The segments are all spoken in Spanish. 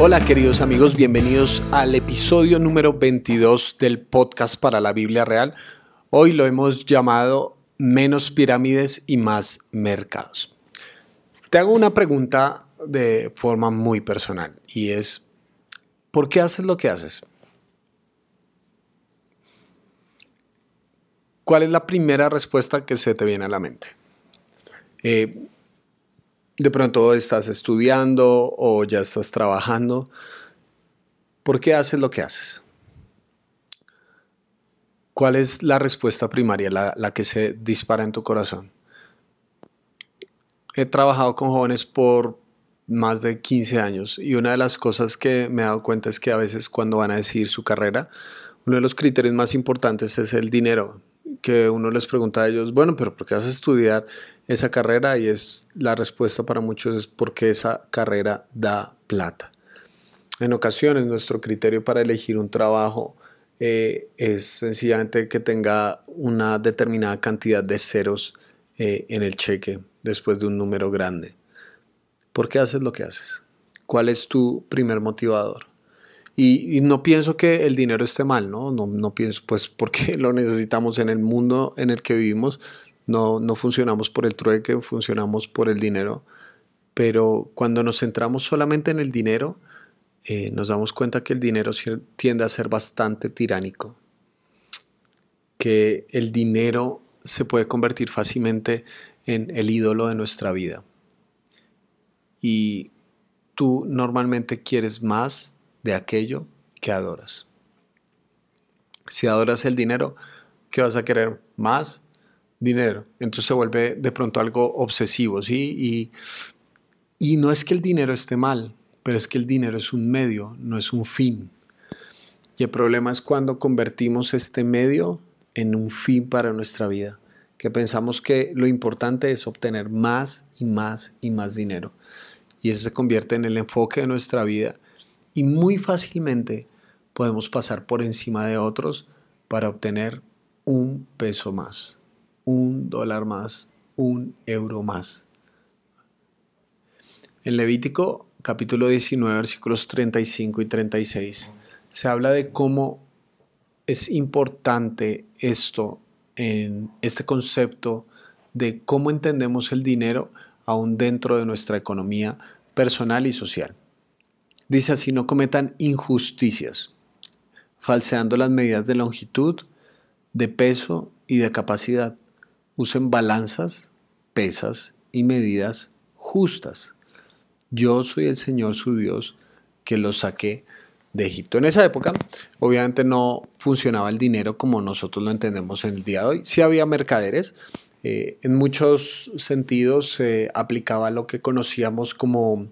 Hola queridos amigos, bienvenidos al episodio número 22 del podcast para la Biblia Real. Hoy lo hemos llamado Menos pirámides y más mercados. Te hago una pregunta de forma muy personal y es, ¿por qué haces lo que haces? ¿Cuál es la primera respuesta que se te viene a la mente? Eh, de pronto estás estudiando o ya estás trabajando. ¿Por qué haces lo que haces? ¿Cuál es la respuesta primaria, la, la, que se dispara en tu corazón? He trabajado con jóvenes por más de 15 años y una de las cosas que me he dado cuenta es que a veces cuando van a decidir su carrera, uno de los criterios más importantes es el dinero que uno les pregunta a ellos, bueno, pero ¿por qué vas a estudiar esa carrera? Y es la respuesta para muchos es porque esa carrera da plata. En ocasiones nuestro criterio para elegir un trabajo eh, es sencillamente que tenga una determinada cantidad de ceros eh, en el cheque después de un número grande. ¿Por qué haces lo que haces? ¿Cuál es tu primer motivador? Y, no pienso que el dinero esté mal, ¿no? ¿no? No pienso, pues, porque lo necesitamos en el mundo en el que vivimos. No, no funcionamos por el trueque, funcionamos por el dinero. Pero cuando nos centramos solamente en el dinero, eh, nos damos cuenta que el dinero tiende a ser bastante tiránico. Que el dinero se puede convertir fácilmente en el ídolo de nuestra vida. Y tú normalmente quieres más de aquello que adoras. Si adoras el dinero, ¿qué vas a querer? Más dinero. Entonces se vuelve de pronto algo obsesivo, ¿sí? Y, y no es que el dinero esté mal, pero es que el dinero es un medio, no es un fin. Y el problema es cuando convertimos este medio en un fin para nuestra vida, que pensamos que lo importante es obtener más y más y más dinero. Y eso se convierte en el enfoque de nuestra vida y muy fácilmente podemos pasar por encima de otros para obtener un peso más, un dólar más, un euro más. En Levítico capítulo 19 versículos 35 y 36 se habla de cómo es importante esto en este concepto de cómo entendemos el dinero aún dentro de nuestra economía personal y social. Dice así, no cometan injusticias, falseando las medidas de longitud, de peso y de capacidad. Usen balanzas, pesas y medidas justas. Yo soy el Señor su Dios que los saqué de Egipto. En esa época, obviamente no funcionaba el dinero como nosotros lo entendemos en el día de hoy. Sí había mercaderes, eh, en muchos sentidos se aplicaba lo que conocíamos como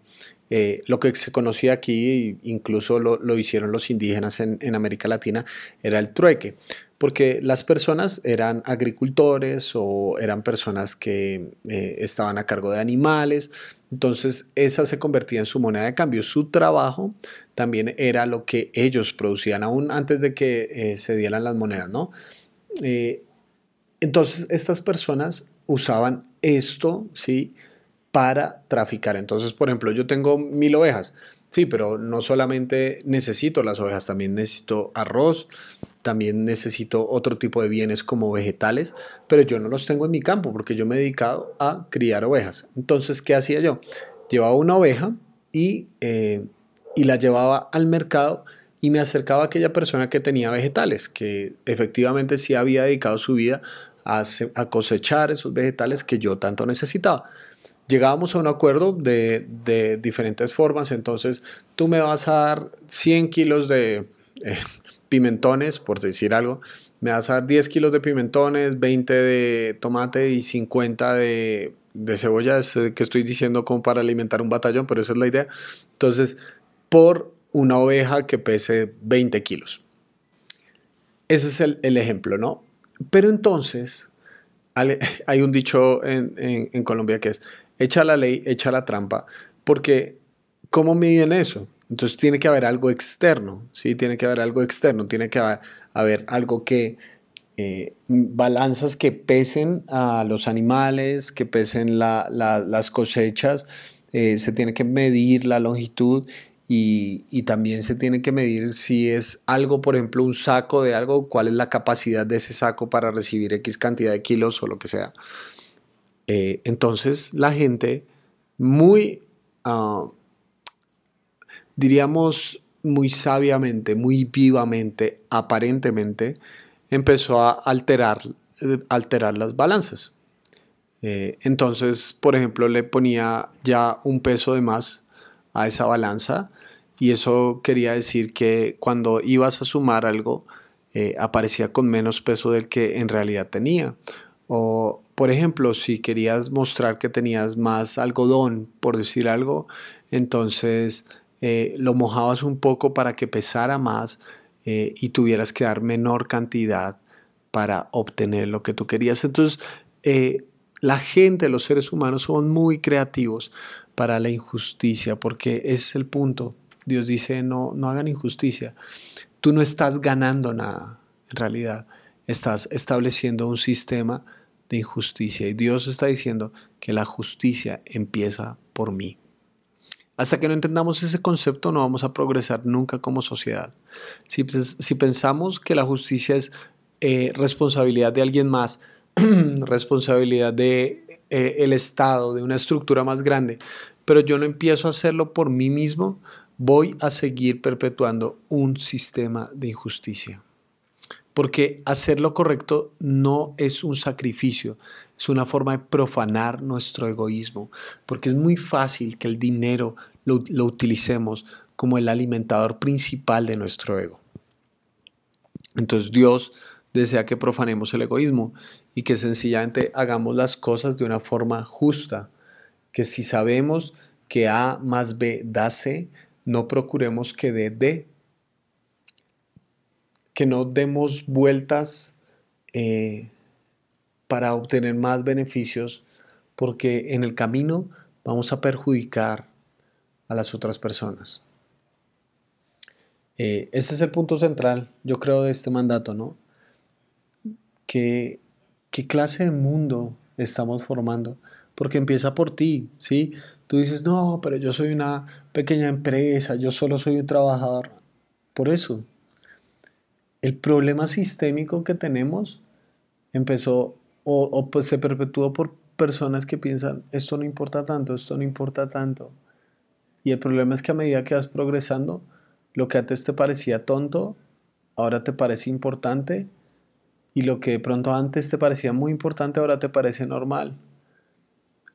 eh, lo que se conocía aquí, incluso lo, hicieron los indígenas en, América Latina, era el trueque, porque las personas eran agricultores o eran personas que eh, estaban a cargo de animales, entonces esa se convertía en su moneda de cambio. Su trabajo también era lo que ellos producían, aún antes de que eh, se dieran las monedas, ¿no? entonces estas personas usaban esto, ¿sí? para traficar. Entonces, por ejemplo, yo tengo mil ovejas. Sí, pero no solamente necesito las ovejas, también necesito arroz, también necesito otro tipo de bienes como vegetales, pero yo no los tengo en mi campo porque yo me he dedicado a criar ovejas. Entonces, ¿qué hacía yo? Llevaba una oveja y, eh, y la llevaba al mercado y me acercaba a aquella persona que tenía vegetales, que efectivamente sí había dedicado su vida a, cosechar esos vegetales que yo tanto necesitaba llegábamos a un acuerdo de, diferentes formas, entonces tú me vas a dar 100 kilos de eh, pimentones, por decir algo, me vas a dar 10 kilos de pimentones, 20 de tomate y 50 de, de cebolla, que estoy diciendo como para alimentar un batallón, pero esa es la idea. Entonces, por una oveja que pese 20 kilos. Ese es el, ejemplo, ¿no? Pero entonces, hay un dicho en Colombia que es, echa la ley, echa la trampa, porque ¿cómo miden eso? Entonces tiene que haber algo externo, ¿sí? Tiene que haber algo externo, tiene que haber, algo que, eh, balanzas que pesen a los animales, que pesen las cosechas, eh, se tiene que medir la longitud y, también se tiene que medir si es algo, por ejemplo, un saco de algo, cuál es la capacidad de ese saco para recibir X cantidad de kilos o lo que sea. Eh, entonces la gente muy, ah, diríamos, muy sabiamente, muy vivamente, aparentemente, empezó a alterar, eh, alterar las balanzas. Eh, entonces, por ejemplo, le ponía ya un peso de más a esa balanza y eso quería decir que cuando ibas a sumar algo aparecía con menos peso del que en realidad tenía. O, por ejemplo, si querías mostrar que tenías más algodón, por decir algo, entonces eh, lo mojabas un poco para que pesara más eh, y tuvieras que dar menor cantidad para obtener lo que tú querías. Entonces, la gente, los seres humanos, son muy creativos para la injusticia, porque ese es el punto. Dios dice, no, no hagan injusticia. Tú no estás ganando nada, en realidad. Estás estableciendo un sistema de injusticia y Dios está diciendo que la justicia empieza por mí. Hasta que no entendamos ese concepto no vamos a progresar nunca como sociedad. Si, pensamos que la justicia es eh, responsabilidad de alguien más, responsabilidad de eh, el Estado, de una estructura más grande, pero yo no empiezo a hacerlo por mí mismo, voy a seguir perpetuando un sistema de injusticia. Porque hacer lo correcto no es un sacrificio, es una forma de profanar nuestro egoísmo, porque es muy fácil que el dinero lo, utilicemos como el alimentador principal de nuestro ego. Entonces Dios desea que profanemos el egoísmo y que sencillamente hagamos las cosas de una forma justa, que si sabemos que A más B da C, no procuremos que dé D, que no demos vueltas eh, para obtener más beneficios, porque en el camino vamos a perjudicar a las otras personas. Eh, ese es el punto central, yo creo, de este mandato, ¿no? ¿Qué, qué clase de mundo estamos formando? Porque empieza por ti, ¿sí? Tú dices, no, pero yo soy una pequeña empresa, yo solo soy un trabajador. Por eso, el problema sistémico que tenemos empezó o, pues se perpetuó por personas que piensan, esto no importa tanto, esto no importa tanto. Y el problema es que a medida que vas progresando, lo que antes te parecía tonto, ahora te parece importante. Y lo que de pronto antes te parecía muy importante, ahora te parece normal.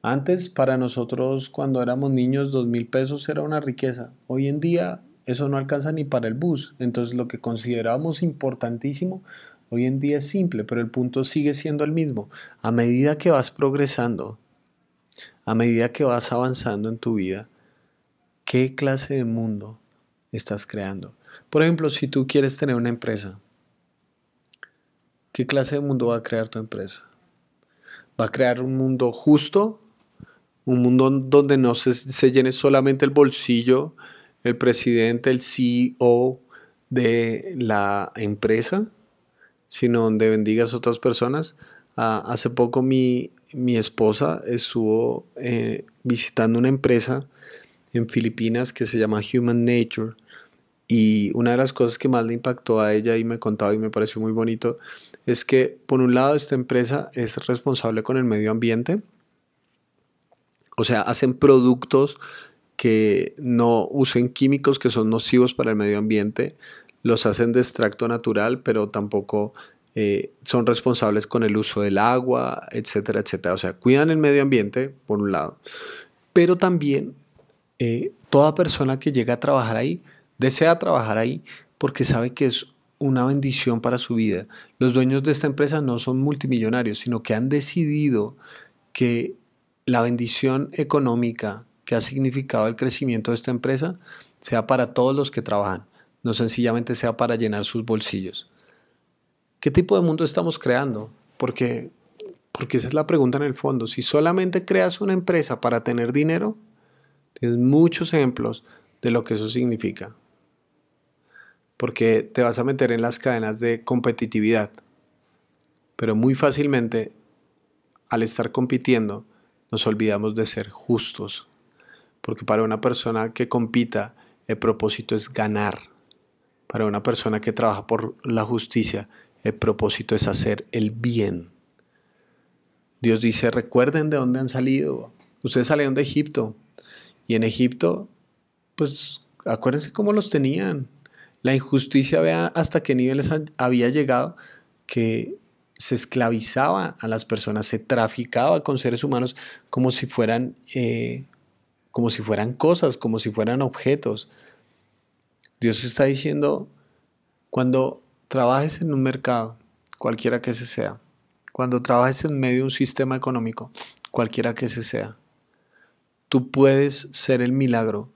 Antes, para nosotros, cuando éramos niños, dos mil pesos era una riqueza. Hoy en día, eso no alcanza ni para el bus. Entonces, lo que considerábamos importantísimo, hoy en día es simple, pero el punto sigue siendo el mismo. A medida que vas progresando, a medida que vas avanzando en tu vida, ¿qué clase de mundo estás creando? Por ejemplo, si tú quieres tener una empresa, ¿qué clase de mundo va a crear tu empresa? ¿Va a crear un mundo justo un mundo donde no se, llene solamente el bolsillo, el presidente, el CEO de la empresa, sino donde bendigas a otras personas. Ah, hace poco mi, esposa estuvo eh, visitando una empresa en Filipinas que se llama Human Nature y una de las cosas que más le impactó a ella y me contaba y me pareció muy bonito es que por un lado esta empresa es responsable con el medio ambiente, o sea, hacen productos que no usen químicos que son nocivos para el medio ambiente, los hacen de extracto natural, pero tampoco eh, son responsables con el uso del agua, etcétera, etcétera. O sea, cuidan el medio ambiente, por un lado, pero también eh, toda persona que llega a trabajar ahí desea trabajar ahí porque sabe que es una bendición para su vida. Los dueños de esta empresa no son multimillonarios, sino que han decidido que la bendición económica que ha significado el crecimiento de esta empresa sea para todos los que trabajan, no sencillamente sea para llenar sus bolsillos. ¿Qué tipo de mundo estamos creando? Porque, porque esa es la pregunta en el fondo. Si solamente creas una empresa para tener dinero, tienes muchos ejemplos de lo que eso significa. Porque te vas a meter en las cadenas de competitividad. Pero muy fácilmente, al estar compitiendo, nos olvidamos de ser justos. Porque para una persona que compita, el propósito es ganar. Para una persona que trabaja por la justicia, el propósito es hacer el bien. Dios dice, recuerden de dónde han salido. Ustedes salieron de Egipto. Y en Egipto, pues acuérdense cómo los tenían. La injusticia, vean hasta qué niveles había llegado que se esclavizaba a las personas, se traficaba con seres humanos como si fueran, eh, como si fueran cosas, como si fueran objetos. Dios está diciendo, cuando trabajes en un mercado, cualquiera que ese sea, cuando trabajes en medio de un sistema económico, cualquiera que ese sea, tú puedes ser el milagro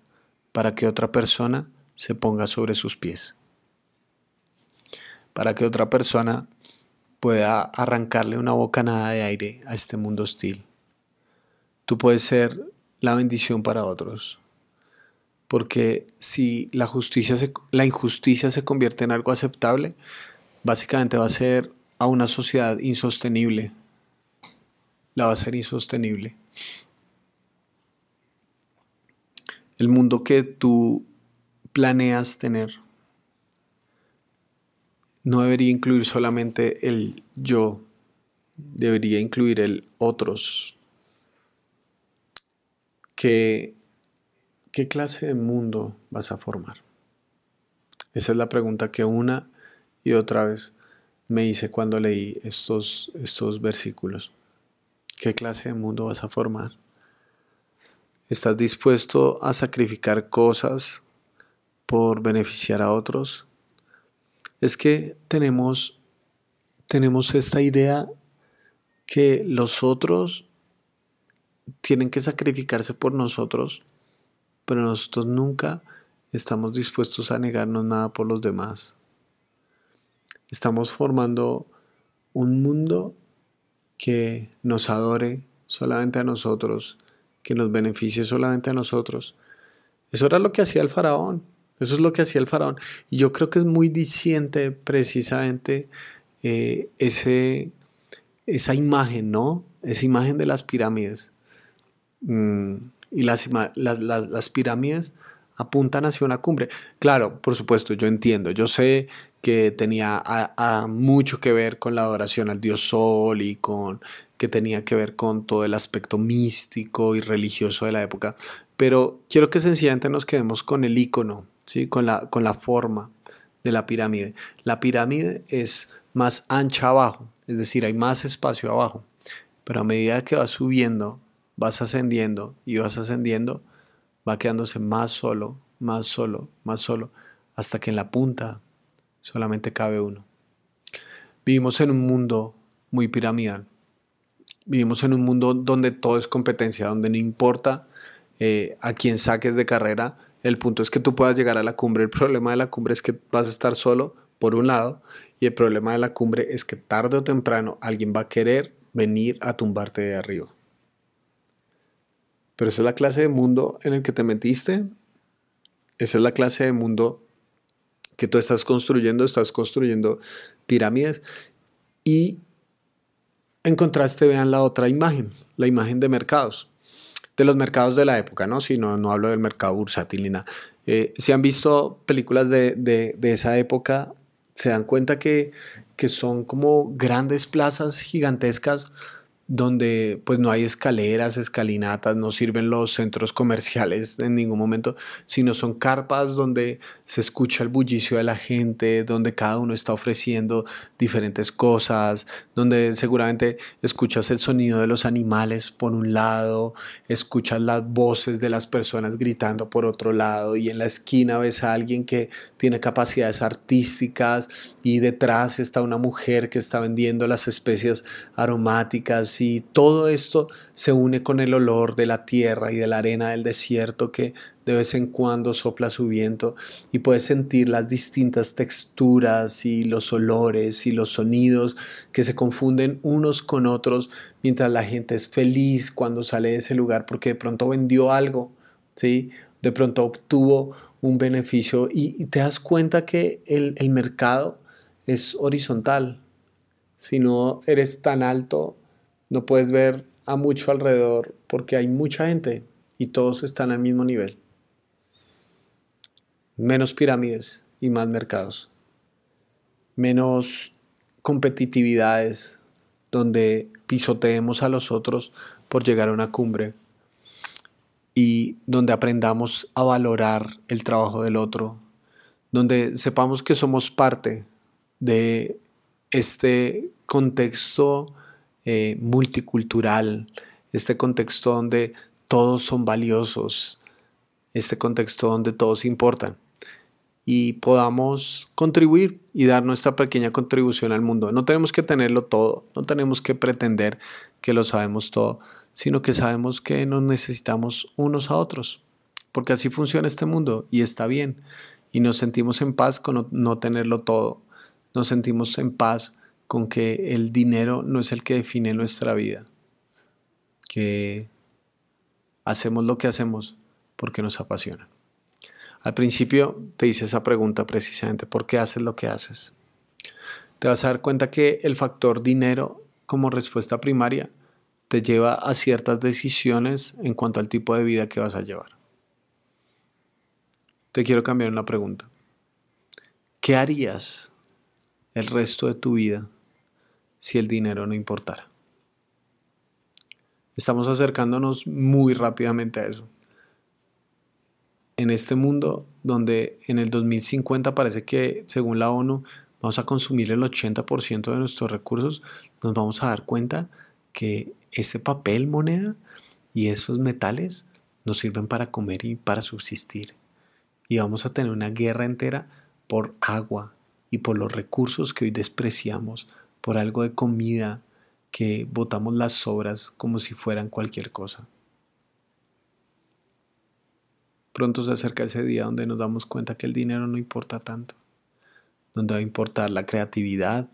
para que otra persona se ponga sobre sus pies. Para que otra persona pueda arrancarle una bocanada de aire a este mundo hostil. Tú puedes ser la bendición para otros. Porque si la, justicia la injusticia se convierte en algo aceptable, básicamente va a ser a una sociedad insostenible. La va a ser insostenible. El mundo que tú planeas tener no debería incluir solamente el yo, debería incluir el otros. ¿Qué clase de mundo vas a formar? Esa es la pregunta que una y otra vez me hice cuando leí estos, estos versículos. ¿Qué clase de mundo vas a formar? ¿Estás dispuesto a sacrificar cosas por beneficiar a otros? Es que tenemos, tenemos esta idea que los otros tienen que sacrificarse por nosotros pero nosotros nunca estamos dispuestos a negarnos nada por los demás. Estamos formando un mundo que nos adore solamente a nosotros, que nos beneficie solamente a nosotros. Eso era lo que hacía el faraón. Eso es lo que hacía el faraón. Y yo creo que es muy diciente precisamente eh, ese, esa imagen, ¿no? Esa imagen de las pirámides. Mm, y las, pirámides apuntan hacia una cumbre. Claro, por supuesto, yo entiendo, yo sé que tenía mucho que ver con la adoración al dios Sol y con que tenía que ver con todo el aspecto místico y religioso de la época, pero quiero que sencillamente nos quedemos con el icono, ¿sí? con la forma de la pirámide. La pirámide es más ancha abajo, es decir, hay más espacio abajo, pero a medida que va subiendo vas ascendiendo y vas ascendiendo, va quedándose más solo, más solo, más solo, hasta que en la punta solamente cabe uno. Vivimos en un mundo muy piramidal. Vivimos en un mundo donde todo es competencia, donde no importa eh, a quién saques de carrera, el punto es que tú puedas llegar a la cumbre. El problema de la cumbre es que vas a estar solo, por un lado, y el problema de la cumbre es que tarde o temprano alguien va a querer venir a tumbarte de arriba. Pero esa es la clase de mundo en el que te metiste. Esa es la clase de mundo que tú estás construyendo. Estás construyendo pirámides. Y en contraste vean la otra imagen, la imagen de mercados. De los mercados de la época, ¿no? Si no, no hablo del mercado bursátil ni. Eh, si han visto películas de, de, esa época, se dan cuenta que, que son como grandes plazas gigantescas donde pues no hay escaleras, escalinatas, no sirven los centros comerciales en ningún momento, sino son carpas donde se escucha el bullicio de la gente, donde cada uno está ofreciendo diferentes cosas, donde seguramente escuchas el sonido de los animales por un lado, escuchas las voces de las personas gritando por otro lado y en la esquina ves a alguien que tiene capacidades artísticas y detrás está una mujer que está vendiendo las especias aromáticas y todo esto se une con el olor de la tierra y de la arena del desierto que de vez en cuando sopla su viento y puedes sentir las distintas texturas y los olores y los sonidos que se confunden unos con otros mientras la gente es feliz cuando sale de ese lugar porque de pronto vendió algo, ¿sí? De pronto obtuvo un beneficio y, te das cuenta que el mercado es horizontal. Si no eres tan alto, no puedes ver a mucho alrededor porque hay mucha gente y todos están al mismo nivel. menos pirámides y más mercados, menos competitividades donde pisoteemos a los otros por llegar a una cumbre y donde aprendamos a valorar el trabajo del otro, donde sepamos que somos parte de este contexto eh, multicultural, este contexto donde todos son valiosos, este contexto donde todos importan y podamos contribuir y dar nuestra pequeña contribución al mundo. No tenemos que tenerlo todo, no tenemos que pretender que lo sabemos todo, sino que sabemos que nos necesitamos unos a otros, porque así funciona este mundo y está bien. Y nos sentimos en paz con no tenerlo todo, nos sentimos en paz con que el dinero no es el que define nuestra vida, que hacemos lo que hacemos porque nos apasiona. Al principio te hice esa pregunta precisamente, ¿por qué haces lo que haces? Te vas a dar cuenta que el factor dinero como respuesta primaria te lleva a ciertas decisiones en cuanto al tipo de vida que vas a llevar. Te quiero cambiar una pregunta. ¿Qué harías el resto de tu vida si el dinero no importara? Estamos acercándonos muy rápidamente a eso. En este mundo donde en el 2050 parece que, según la ONU, vamos a consumir el 80% de nuestros recursos, nos vamos a dar cuenta que ese papel moneda y esos metales nos sirven para comer y para subsistir. Y vamos a tener una guerra entera por agua y por los recursos que hoy despreciamos, por algo de comida que botamos las sobras como si fueran cualquier cosa. Pronto se acerca ese día donde nos damos cuenta que el dinero no importa tanto, donde va a importar la creatividad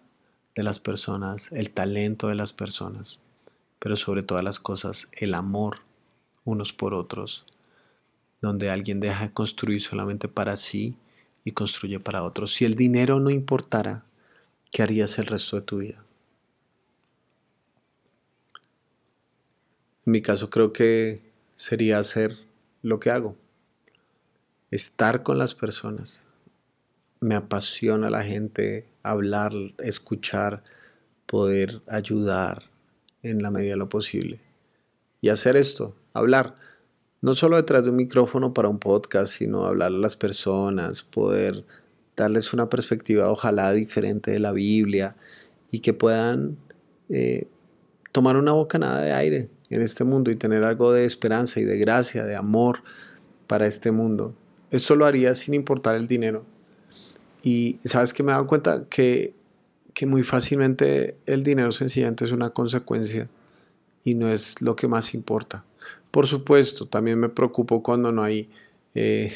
de las personas, el talento de las personas pero sobre todas las cosas el amor unos por otros, donde alguien deja de construir solamente para sí y construye para otros. Si el dinero no importara, ¿qué harías el resto de tu vida? En mi caso creo que sería hacer lo que hago, estar con las personas. Me apasiona la gente, hablar, escuchar, poder ayudar, en la medida de lo posible. Y hacer esto, hablar, no solo detrás de un micrófono para un podcast, sino hablar a las personas, poder darles una perspectiva ojalá diferente de la Biblia y que puedan eh, tomar una bocanada de aire en este mundo y tener algo de esperanza y de gracia, de amor para este mundo. Esto lo haría sin importar el dinero. Y sabes que me he dado cuenta que que muy fácilmente el dinero sencillamente es una consecuencia y no es lo que más importa. Por supuesto, también me preocupo cuando no hay eh,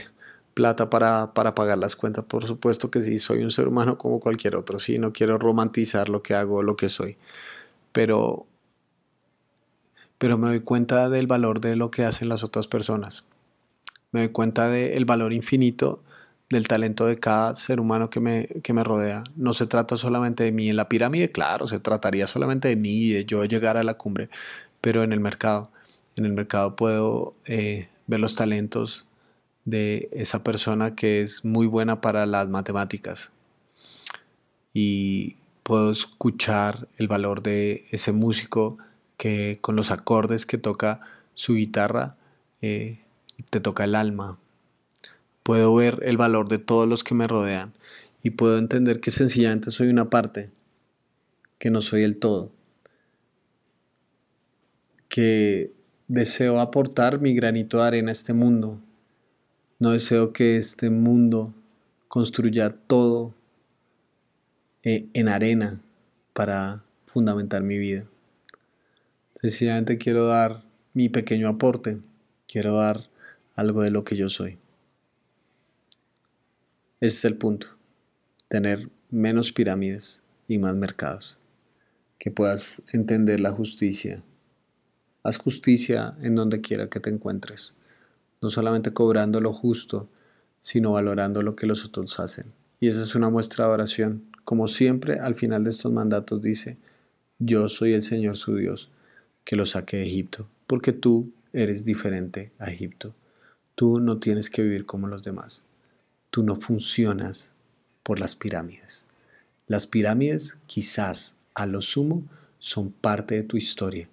plata para, pagar las cuentas. Por supuesto que sí, soy un ser humano como cualquier otro. Sí, no quiero romantizar lo que hago, lo que soy. Pero, pero me doy cuenta del valor de lo que hacen las otras personas. Me doy cuenta del valor infinito del talento de cada ser humano que me, que me rodea. No se trata solamente de mí en la pirámide, claro, se trataría solamente de mí y de yo llegar a la cumbre, pero en el mercado. En el mercado puedo eh, ver los talentos de esa persona que es muy buena para las matemáticas. Y puedo escuchar el valor de ese músico que con los acordes que toca su guitarra eh, te toca el alma, puedo ver el valor de todos los que me rodean y puedo entender que sencillamente soy una parte, que no soy el todo, que deseo aportar mi granito de arena a este mundo. No deseo que este mundo construya todo eh, en arena para fundamentar mi vida. Sencillamente quiero dar mi pequeño aporte, quiero dar algo de lo que yo soy. Ese es el punto. Tener menos pirámides y más mercados. Que puedas entender la justicia. Haz justicia en donde quiera que te encuentres no solamente cobrando lo justo, sino valorando lo que los otros hacen. Y esa es una muestra de oración. Como siempre, al final de estos mandatos dice, yo soy el Señor su Dios, que lo saque de Egipto, porque tú eres diferente a Egipto. Tú no tienes que vivir como los demás. Tú no funcionas por las pirámides. Las pirámides quizás a lo sumo son parte de tu historia,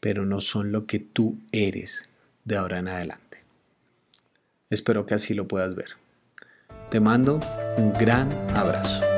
pero no son lo que tú eres de ahora en adelante. Espero que así lo puedas ver. Te mando un gran abrazo.